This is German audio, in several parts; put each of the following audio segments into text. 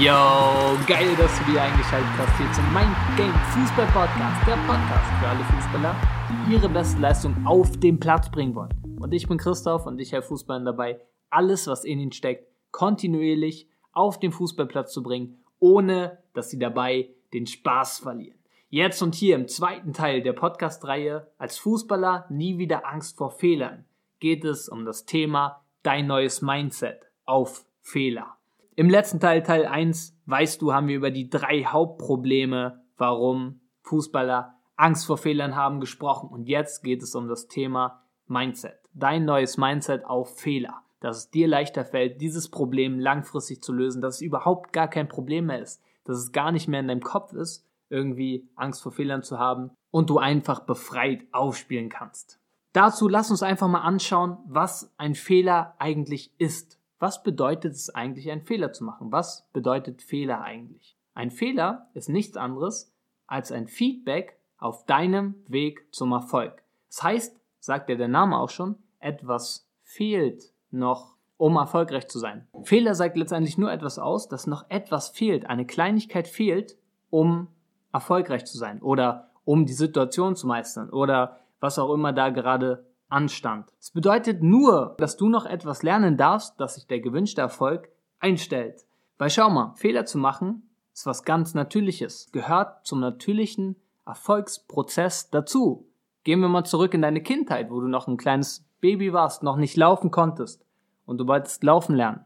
Yo, geil, dass du wieder eingeschaltet hast hier zum Mind Game Fußball Podcast, der Podcast für alle Fußballer, die ihre beste Leistung auf den Platz bringen wollen. Und ich bin Christoph und ich helfe Fußballern dabei, alles, was in ihnen steckt, kontinuierlich auf den Fußballplatz zu bringen, ohne dass sie dabei den Spaß verlieren. Jetzt und hier im zweiten Teil der Podcast-Reihe als Fußballer nie wieder Angst vor Fehlern geht es um das Thema dein neues Mindset auf Fehler. Im letzten Teil, Teil 1, weißt du, haben wir über die drei Hauptprobleme, warum Fußballer Angst vor Fehlern haben, gesprochen. Und jetzt geht es um das Thema Mindset. Dein neues Mindset auf Fehler. Dass es dir leichter fällt, dieses Problem langfristig zu lösen, dass es überhaupt gar kein Problem mehr ist, dass es gar nicht mehr in deinem Kopf ist, irgendwie Angst vor Fehlern zu haben und du einfach befreit aufspielen kannst. Dazu lass uns einfach mal anschauen, was ein Fehler eigentlich ist. Was bedeutet es eigentlich, einen Fehler zu machen? Was bedeutet Fehler eigentlich? Ein Fehler ist nichts anderes als ein Feedback auf deinem Weg zum Erfolg. Das heißt, sagt ja der Name auch schon, etwas fehlt noch, um erfolgreich zu sein. Fehler sagt letztendlich nur etwas aus, dass noch etwas fehlt, eine Kleinigkeit fehlt, um erfolgreich zu sein oder um die Situation zu meistern oder was auch immer da gerade Anstand. Es bedeutet nur, dass du noch etwas lernen darfst, dass sich der gewünschte Erfolg einstellt. Weil schau mal, Fehler zu machen ist was ganz Natürliches, gehört zum natürlichen Erfolgsprozess dazu. Gehen wir mal zurück in deine Kindheit, wo du noch ein kleines Baby warst, noch nicht laufen konntest und du wolltest laufen lernen.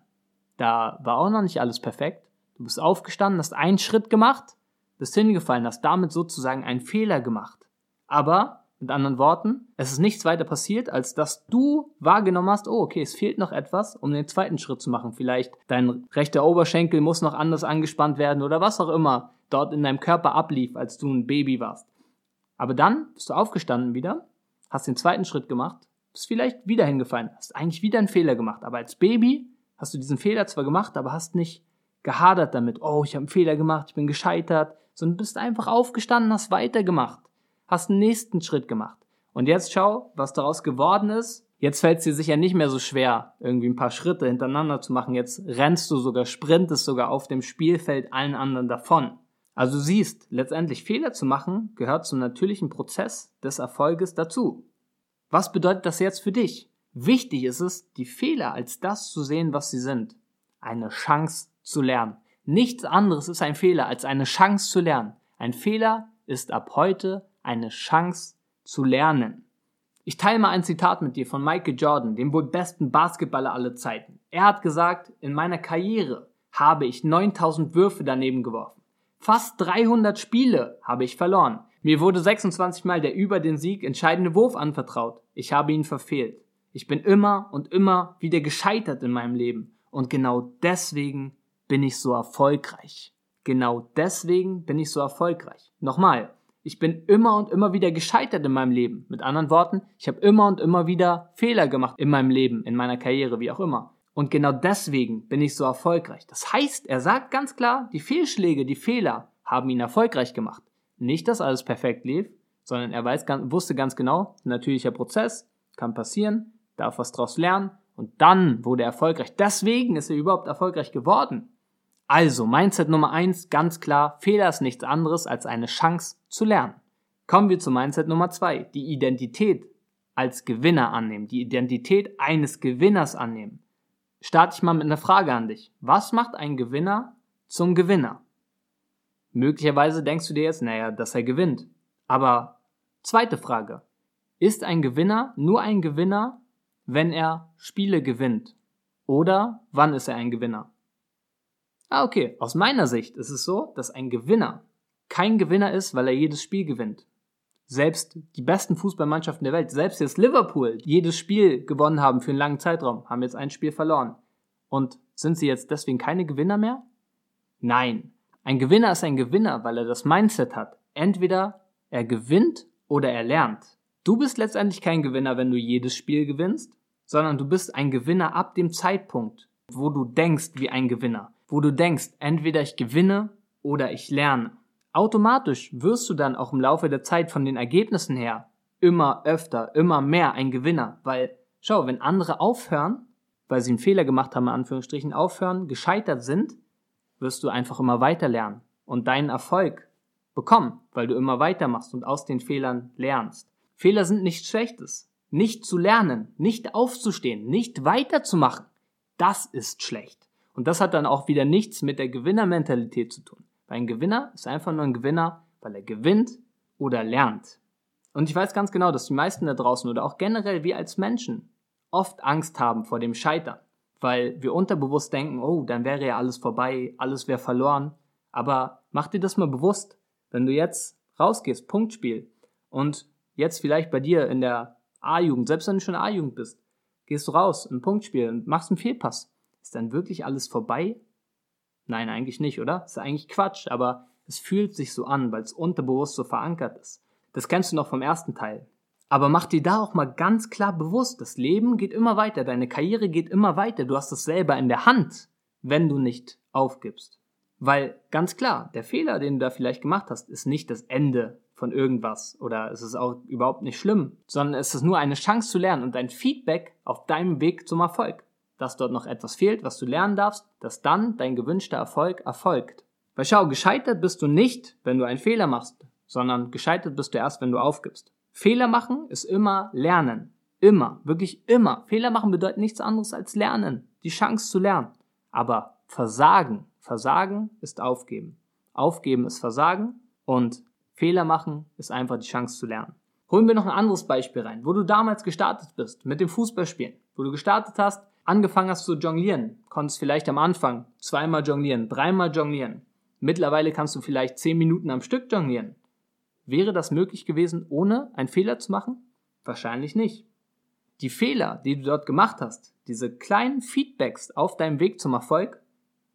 Da war auch noch nicht alles perfekt. Du bist aufgestanden, hast einen Schritt gemacht, bist hingefallen, hast damit sozusagen einen Fehler gemacht. Aber mit anderen Worten, es ist nichts weiter passiert, als dass du wahrgenommen hast, oh, okay, es fehlt noch etwas, um den zweiten Schritt zu machen. Vielleicht dein rechter Oberschenkel muss noch anders angespannt werden oder was auch immer dort in deinem Körper ablief, als du ein Baby warst. Aber dann bist du aufgestanden wieder, hast den zweiten Schritt gemacht, bist vielleicht wieder hingefallen, hast eigentlich wieder einen Fehler gemacht. Aber als Baby hast du diesen Fehler zwar gemacht, aber hast nicht gehadert damit, oh, ich habe einen Fehler gemacht, ich bin gescheitert, sondern bist einfach aufgestanden, hast weitergemacht hast einen nächsten Schritt gemacht. Und jetzt schau, was daraus geworden ist. Jetzt fällt es dir sicher nicht mehr so schwer, irgendwie ein paar Schritte hintereinander zu machen. Jetzt rennst du sogar, sprintest sogar auf dem Spielfeld allen anderen davon. Also siehst, letztendlich Fehler zu machen gehört zum natürlichen Prozess des Erfolges dazu. Was bedeutet das jetzt für dich? Wichtig ist es, die Fehler als das zu sehen, was sie sind. Eine Chance zu lernen. Nichts anderes ist ein Fehler als eine Chance zu lernen. Ein Fehler ist ab heute eine Chance zu lernen. Ich teile mal ein Zitat mit dir von Michael Jordan, dem wohl besten Basketballer aller Zeiten. Er hat gesagt, in meiner Karriere habe ich 9000 Würfe daneben geworfen. Fast 300 Spiele habe ich verloren. Mir wurde 26 Mal der über den Sieg entscheidende Wurf anvertraut. Ich habe ihn verfehlt. Ich bin immer und immer wieder gescheitert in meinem Leben. Und genau deswegen bin ich so erfolgreich. Genau deswegen bin ich so erfolgreich. Nochmal, ich bin immer und immer wieder gescheitert in meinem Leben. Mit anderen Worten, ich habe immer und immer wieder Fehler gemacht in meinem Leben, in meiner Karriere, wie auch immer. Und genau deswegen bin ich so erfolgreich. Das heißt, er sagt ganz klar, die Fehlschläge, die Fehler haben ihn erfolgreich gemacht. Nicht, dass alles perfekt lief, sondern er weiß, wusste ganz genau, natürlicher Prozess, kann passieren, darf was draus lernen und dann wurde er erfolgreich. Deswegen ist er überhaupt erfolgreich geworden. Also, Mindset Nummer eins, ganz klar, Fehler ist nichts anderes als eine Chance zu lernen. Kommen wir zu Mindset Nummer zwei, die Identität als Gewinner annehmen, die Identität eines Gewinners annehmen. Starte ich mal mit einer Frage an dich. Was macht ein Gewinner zum Gewinner? Möglicherweise denkst du dir jetzt, naja, dass er gewinnt. Aber zweite Frage. Ist ein Gewinner nur ein Gewinner, wenn er Spiele gewinnt? Oder wann ist er ein Gewinner? Ah, okay. Aus meiner Sicht ist es so, dass ein Gewinner kein Gewinner ist, weil er jedes Spiel gewinnt. Selbst die besten Fußballmannschaften der Welt, selbst jetzt Liverpool, jedes Spiel gewonnen haben für einen langen Zeitraum, haben jetzt ein Spiel verloren. Und sind sie jetzt deswegen keine Gewinner mehr? Nein. Ein Gewinner ist ein Gewinner, weil er das Mindset hat. Entweder er gewinnt oder er lernt. Du bist letztendlich kein Gewinner, wenn du jedes Spiel gewinnst, sondern du bist ein Gewinner ab dem Zeitpunkt, wo du denkst wie ein Gewinner wo du denkst, entweder ich gewinne oder ich lerne. Automatisch wirst du dann auch im Laufe der Zeit von den Ergebnissen her immer öfter, immer mehr ein Gewinner, weil schau, wenn andere aufhören, weil sie einen Fehler gemacht haben, in Anführungsstrichen, aufhören, gescheitert sind, wirst du einfach immer weiter lernen und deinen Erfolg bekommen, weil du immer weitermachst und aus den Fehlern lernst. Fehler sind nichts Schlechtes. Nicht zu lernen, nicht aufzustehen, nicht weiterzumachen, das ist schlecht. Und das hat dann auch wieder nichts mit der Gewinnermentalität zu tun. Weil ein Gewinner ist einfach nur ein Gewinner, weil er gewinnt oder lernt. Und ich weiß ganz genau, dass die meisten da draußen oder auch generell wir als Menschen oft Angst haben vor dem Scheitern, weil wir unterbewusst denken, oh, dann wäre ja alles vorbei, alles wäre verloren. Aber mach dir das mal bewusst, wenn du jetzt rausgehst, Punktspiel, und jetzt vielleicht bei dir in der A-Jugend, selbst wenn du schon A-Jugend bist, gehst du raus, ein Punktspiel und machst einen Fehlpass. Ist dann wirklich alles vorbei? Nein, eigentlich nicht, oder? Ist eigentlich Quatsch, aber es fühlt sich so an, weil es unterbewusst so verankert ist. Das kennst du noch vom ersten Teil. Aber mach dir da auch mal ganz klar bewusst, das Leben geht immer weiter, deine Karriere geht immer weiter, du hast es selber in der Hand, wenn du nicht aufgibst. Weil ganz klar, der Fehler, den du da vielleicht gemacht hast, ist nicht das Ende von irgendwas oder es ist auch überhaupt nicht schlimm, sondern es ist nur eine Chance zu lernen und ein Feedback auf deinem Weg zum Erfolg. Dass dort noch etwas fehlt, was du lernen darfst, dass dann dein gewünschter Erfolg erfolgt. Weil schau, gescheitert bist du nicht, wenn du einen Fehler machst, sondern gescheitert bist du erst, wenn du aufgibst. Fehler machen ist immer lernen. Immer, wirklich immer. Fehler machen bedeutet nichts anderes als lernen, die Chance zu lernen. Aber Versagen, Versagen ist aufgeben. Aufgeben ist Versagen und Fehler machen ist einfach die Chance zu lernen. Holen wir noch ein anderes Beispiel rein, wo du damals gestartet bist mit dem Fußballspielen, wo du gestartet hast, angefangen hast zu jonglieren, konntest vielleicht am Anfang zweimal jonglieren, dreimal jonglieren. Mittlerweile kannst du vielleicht zehn Minuten am Stück jonglieren. Wäre das möglich gewesen, ohne einen Fehler zu machen? Wahrscheinlich nicht. Die Fehler, die du dort gemacht hast, diese kleinen Feedbacks auf deinem Weg zum Erfolg,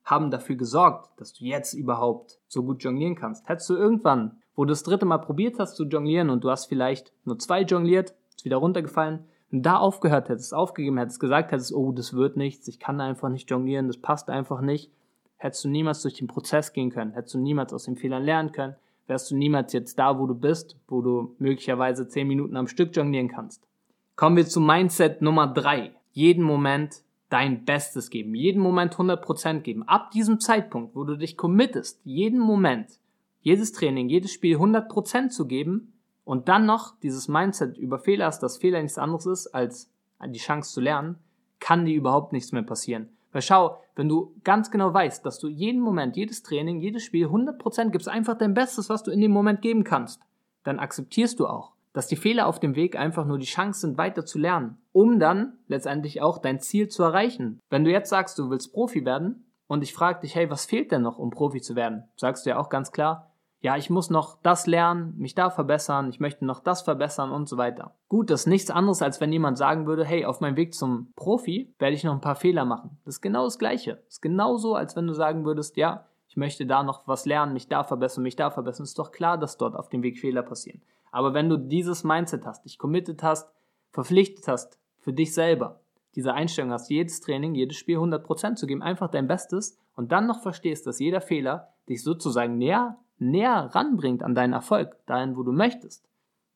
haben dafür gesorgt, dass du jetzt überhaupt so gut jonglieren kannst. Hättest du irgendwann, wo du das dritte Mal probiert hast zu jonglieren und du hast vielleicht nur zwei jongliert, ist wieder runtergefallen, da aufgehört hättest, aufgegeben hättest, gesagt hättest, oh, das wird nichts, ich kann einfach nicht jonglieren, das passt einfach nicht, hättest du niemals durch den Prozess gehen können, hättest du niemals aus den Fehlern lernen können, wärst du niemals jetzt da, wo du bist, wo du möglicherweise zehn Minuten am Stück jonglieren kannst. Kommen wir zu Mindset Nummer drei. Jeden Moment dein Bestes geben, jeden Moment 100% geben. Ab diesem Zeitpunkt, wo du dich committest, jeden Moment, jedes Training, jedes Spiel 100% zu geben und dann noch dieses Mindset über Fehler hast, dass Fehler nichts anderes ist als die Chance zu lernen, kann dir überhaupt nichts mehr passieren. Weil schau, wenn du ganz genau weißt, dass du jeden Moment, jedes Training, jedes Spiel 100% gibst, einfach dein Bestes, was du in dem Moment geben kannst, dann akzeptierst du auch, dass die Fehler auf dem Weg einfach nur die Chance sind, weiter zu lernen, um dann letztendlich auch dein Ziel zu erreichen. Wenn du jetzt sagst, du willst Profi werden und ich frage dich, hey, was fehlt denn noch, um Profi zu werden? Sagst du ja auch ganz klar, ja, ich muss noch das lernen, mich da verbessern, ich möchte noch das verbessern und so weiter. Gut, das ist nichts anderes, als wenn jemand sagen würde, hey, auf meinem Weg zum Profi werde ich noch ein paar Fehler machen. Das ist genau das Gleiche. Das ist genauso, als wenn du sagen würdest, ja, ich möchte da noch was lernen, mich da verbessern, mich da verbessern. Ist doch klar, dass dort auf dem Weg Fehler passieren. Aber wenn du dieses Mindset hast, dich committed hast, verpflichtet hast für dich selber, diese Einstellung hast, jedes Training, jedes Spiel 100% zu geben, einfach dein Bestes und dann noch verstehst, dass jeder Fehler dich sozusagen näher näher ranbringt an deinen Erfolg, dahin, wo du möchtest,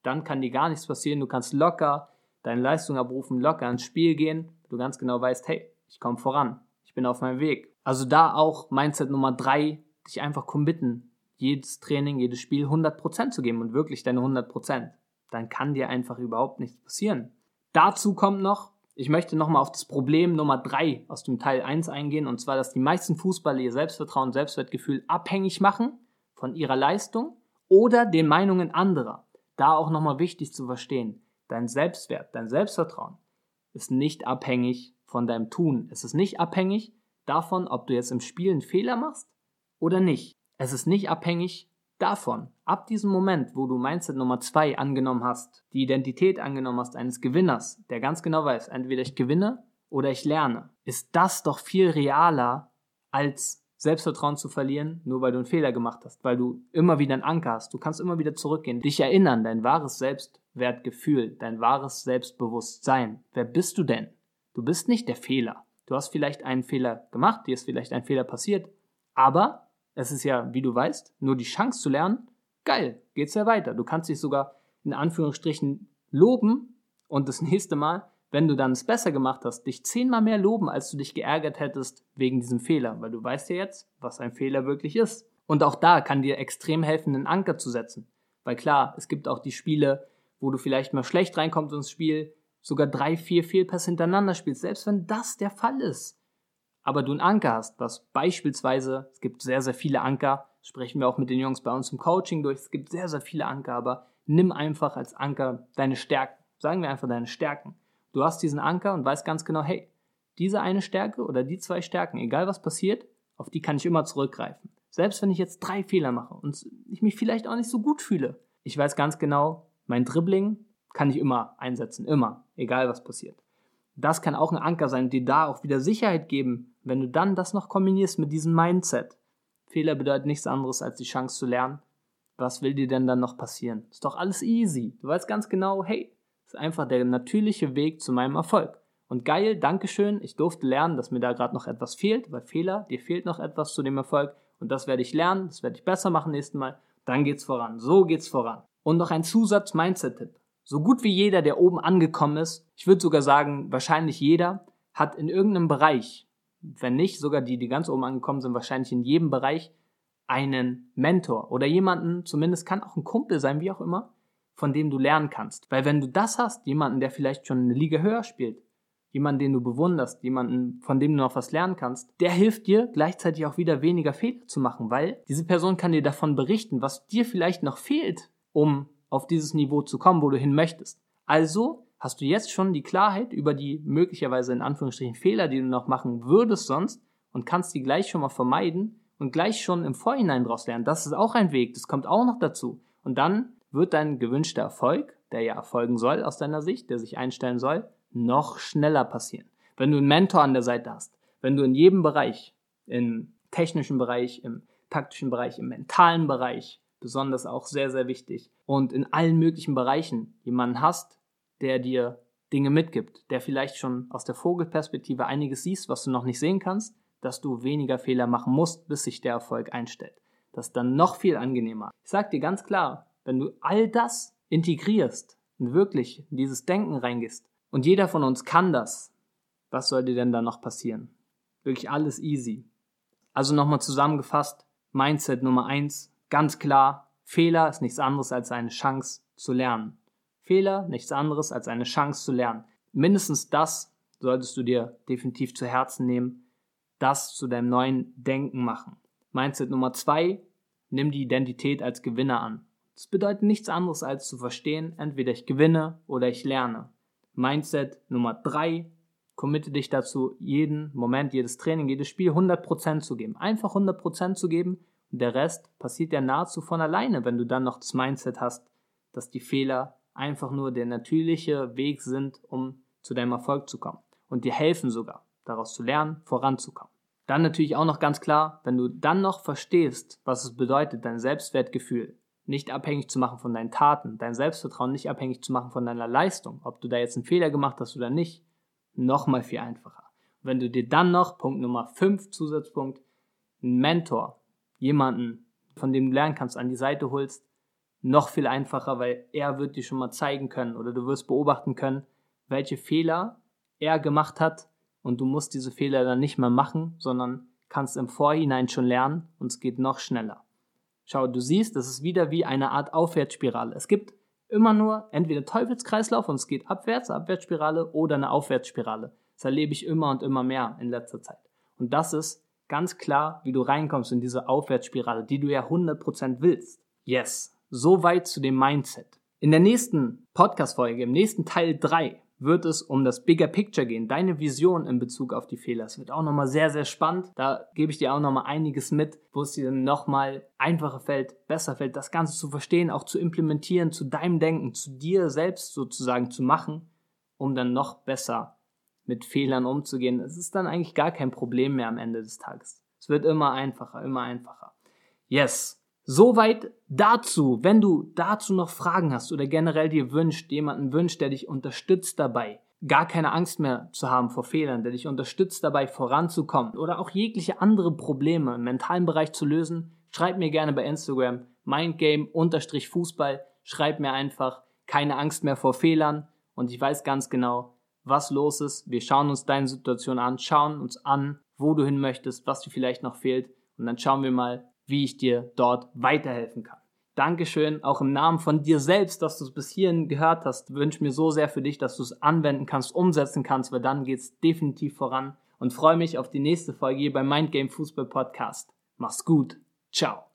dann kann dir gar nichts passieren. Du kannst locker deine Leistung abrufen, locker ins Spiel gehen, du ganz genau weißt, hey, ich komme voran, ich bin auf meinem Weg. Also da auch Mindset Nummer drei, dich einfach committen, jedes Training, jedes Spiel 100% zu geben und wirklich deine 100%. Dann kann dir einfach überhaupt nichts passieren. Dazu kommt noch, ich möchte nochmal auf das Problem Nummer drei aus dem Teil 1 eingehen, und zwar, dass die meisten Fußballer ihr Selbstvertrauen, Selbstwertgefühl abhängig machen von ihrer Leistung oder den Meinungen anderer. Da auch nochmal wichtig zu verstehen, dein Selbstwert, dein Selbstvertrauen ist nicht abhängig von deinem Tun. Es ist nicht abhängig davon, ob du jetzt im Spiel einen Fehler machst oder nicht. Es ist nicht abhängig davon. Ab diesem Moment, wo du Mindset Nummer zwei angenommen hast, die Identität angenommen hast eines Gewinners, der ganz genau weiß, entweder ich gewinne oder ich lerne, ist das doch viel realer als Selbstvertrauen zu verlieren, nur weil du einen Fehler gemacht hast, weil du immer wieder einen Anker hast. Du kannst immer wieder zurückgehen, dich erinnern, dein wahres Selbstwertgefühl, dein wahres Selbstbewusstsein. Wer bist du denn? Du bist nicht der Fehler. Du hast vielleicht einen Fehler gemacht, dir ist vielleicht ein Fehler passiert, aber es ist ja, wie du weißt, nur die Chance zu lernen. Geil, geht's ja weiter. Du kannst dich sogar in Anführungsstrichen loben und das nächste Mal wenn du dann es besser gemacht hast, dich zehnmal mehr loben, als du dich geärgert hättest wegen diesem Fehler, weil du weißt ja jetzt, was ein Fehler wirklich ist. Und auch da kann dir extrem helfen, einen Anker zu setzen. Weil klar, es gibt auch die Spiele, wo du vielleicht mal schlecht reinkommst ins Spiel, sogar drei, vier Fehlpässe hintereinander spielst, selbst wenn das der Fall ist. Aber du einen Anker hast, was beispielsweise, es gibt sehr, sehr viele Anker, sprechen wir auch mit den Jungs bei uns im Coaching durch, es gibt sehr, sehr viele Anker, aber nimm einfach als Anker deine Stärken. Sagen wir einfach deine Stärken. Du hast diesen Anker und weißt ganz genau, hey, diese eine Stärke oder die zwei Stärken, egal was passiert, auf die kann ich immer zurückgreifen. Selbst wenn ich jetzt drei Fehler mache und ich mich vielleicht auch nicht so gut fühle. Ich weiß ganz genau, mein Dribbling kann ich immer einsetzen, immer, egal was passiert. Das kann auch ein Anker sein, dir da auch wieder Sicherheit geben, wenn du dann das noch kombinierst mit diesem Mindset. Fehler bedeutet nichts anderes als die Chance zu lernen. Was will dir denn dann noch passieren? Ist doch alles easy. Du weißt ganz genau, hey, einfach der natürliche Weg zu meinem Erfolg. Und geil, Dankeschön, ich durfte lernen, dass mir da gerade noch etwas fehlt, weil Fehler, dir fehlt noch etwas zu dem Erfolg und das werde ich lernen, das werde ich besser machen nächsten Mal. Dann geht's voran. So geht's voran. Und noch ein Zusatz-Mindset-Tipp. So gut wie jeder, der oben angekommen ist, ich würde sogar sagen, wahrscheinlich jeder, hat in irgendeinem Bereich, wenn nicht sogar die, die ganz oben angekommen sind, wahrscheinlich in jedem Bereich einen Mentor oder jemanden, zumindest kann auch ein Kumpel sein, wie auch immer, von dem du lernen kannst. Weil wenn du das hast, jemanden, der vielleicht schon eine Liga höher spielt, jemanden, den du bewunderst, jemanden, von dem du noch was lernen kannst, der hilft dir gleichzeitig auch wieder weniger Fehler zu machen, weil diese Person kann dir davon berichten, was dir vielleicht noch fehlt, um auf dieses Niveau zu kommen, wo du hin möchtest. Also hast du jetzt schon die Klarheit über die möglicherweise in Anführungsstrichen Fehler, die du noch machen würdest sonst und kannst die gleich schon mal vermeiden und gleich schon im Vorhinein daraus lernen. Das ist auch ein Weg, das kommt auch noch dazu. Und dann wird dein gewünschter Erfolg, der ja erfolgen soll aus deiner Sicht, der sich einstellen soll, noch schneller passieren. Wenn du einen Mentor an der Seite hast, wenn du in jedem Bereich, im technischen Bereich, im taktischen Bereich, im mentalen Bereich, besonders auch sehr, sehr wichtig, und in allen möglichen Bereichen jemanden hast, der dir Dinge mitgibt, der vielleicht schon aus der Vogelperspektive einiges siehst, was du noch nicht sehen kannst, dass du weniger Fehler machen musst, bis sich der Erfolg einstellt. Das ist dann noch viel angenehmer. Ich sag dir ganz klar, wenn du all das integrierst und wirklich in dieses Denken reingehst, und jeder von uns kann das, was soll dir denn da noch passieren? Wirklich alles easy. Also nochmal zusammengefasst, Mindset Nummer eins, ganz klar, Fehler ist nichts anderes als eine Chance zu lernen. Fehler nichts anderes als eine Chance zu lernen. Mindestens das solltest du dir definitiv zu Herzen nehmen, das zu deinem neuen Denken machen. Mindset Nummer zwei, nimm die Identität als Gewinner an. Das bedeutet nichts anderes als zu verstehen, entweder ich gewinne oder ich lerne. Mindset Nummer drei, committe dich dazu, jeden Moment, jedes Training, jedes Spiel 100% zu geben. Einfach 100% zu geben und der Rest passiert ja nahezu von alleine, wenn du dann noch das Mindset hast, dass die Fehler einfach nur der natürliche Weg sind, um zu deinem Erfolg zu kommen und dir helfen sogar, daraus zu lernen, voranzukommen. Dann natürlich auch noch ganz klar, wenn du dann noch verstehst, was es bedeutet, dein Selbstwertgefühl nicht abhängig zu machen von deinen Taten, dein Selbstvertrauen nicht abhängig zu machen von deiner Leistung, ob du da jetzt einen Fehler gemacht hast oder nicht, nochmal viel einfacher. wenn du dir dann noch, Punkt Nummer 5, Zusatzpunkt, einen Mentor, jemanden, von dem du lernen kannst, an die Seite holst, noch viel einfacher, weil er wird dir schon mal zeigen können oder du wirst beobachten können, welche Fehler er gemacht hat und du musst diese Fehler dann nicht mehr machen, sondern kannst im Vorhinein schon lernen und es geht noch schneller. Schau, du siehst, das ist wieder wie eine Art Aufwärtsspirale. Es gibt immer nur entweder Teufelskreislauf und es geht abwärts, Abwärtsspirale oder eine Aufwärtsspirale. Das erlebe ich immer und immer mehr in letzter Zeit. Und das ist ganz klar, wie du reinkommst in diese Aufwärtsspirale, die du ja 100% willst. Yes, soweit zu dem Mindset. In der nächsten Podcast-Folge, im nächsten Teil 3, wird es um das Bigger Picture gehen, deine Vision in Bezug auf die Fehler. Es wird auch nochmal sehr, sehr spannend. Da gebe ich dir auch nochmal einiges mit, wo es dir nochmal einfacher fällt, besser fällt, das Ganze zu verstehen, auch zu implementieren, zu deinem Denken, zu dir selbst sozusagen zu machen, um dann noch besser mit Fehlern umzugehen. Es ist dann eigentlich gar kein Problem mehr am Ende des Tages. Es wird immer einfacher, immer einfacher. Yes. Soweit dazu. Wenn du dazu noch Fragen hast oder generell dir wünscht, jemanden wünscht, der dich unterstützt dabei, gar keine Angst mehr zu haben vor Fehlern, der dich unterstützt dabei voranzukommen oder auch jegliche andere Probleme im mentalen Bereich zu lösen, schreib mir gerne bei Instagram mindgame-fußball, schreib mir einfach keine Angst mehr vor Fehlern und ich weiß ganz genau, was los ist. Wir schauen uns deine Situation an, schauen uns an, wo du hin möchtest, was dir vielleicht noch fehlt. Und dann schauen wir mal, wie ich dir dort weiterhelfen kann. Dankeschön, auch im Namen von dir selbst, dass du es bis hierhin gehört hast. Wünsche mir so sehr für dich, dass du es anwenden kannst, umsetzen kannst, weil dann geht es definitiv voran. Und freue mich auf die nächste Folge hier beim Mindgame Fußball Podcast. Mach's gut. Ciao.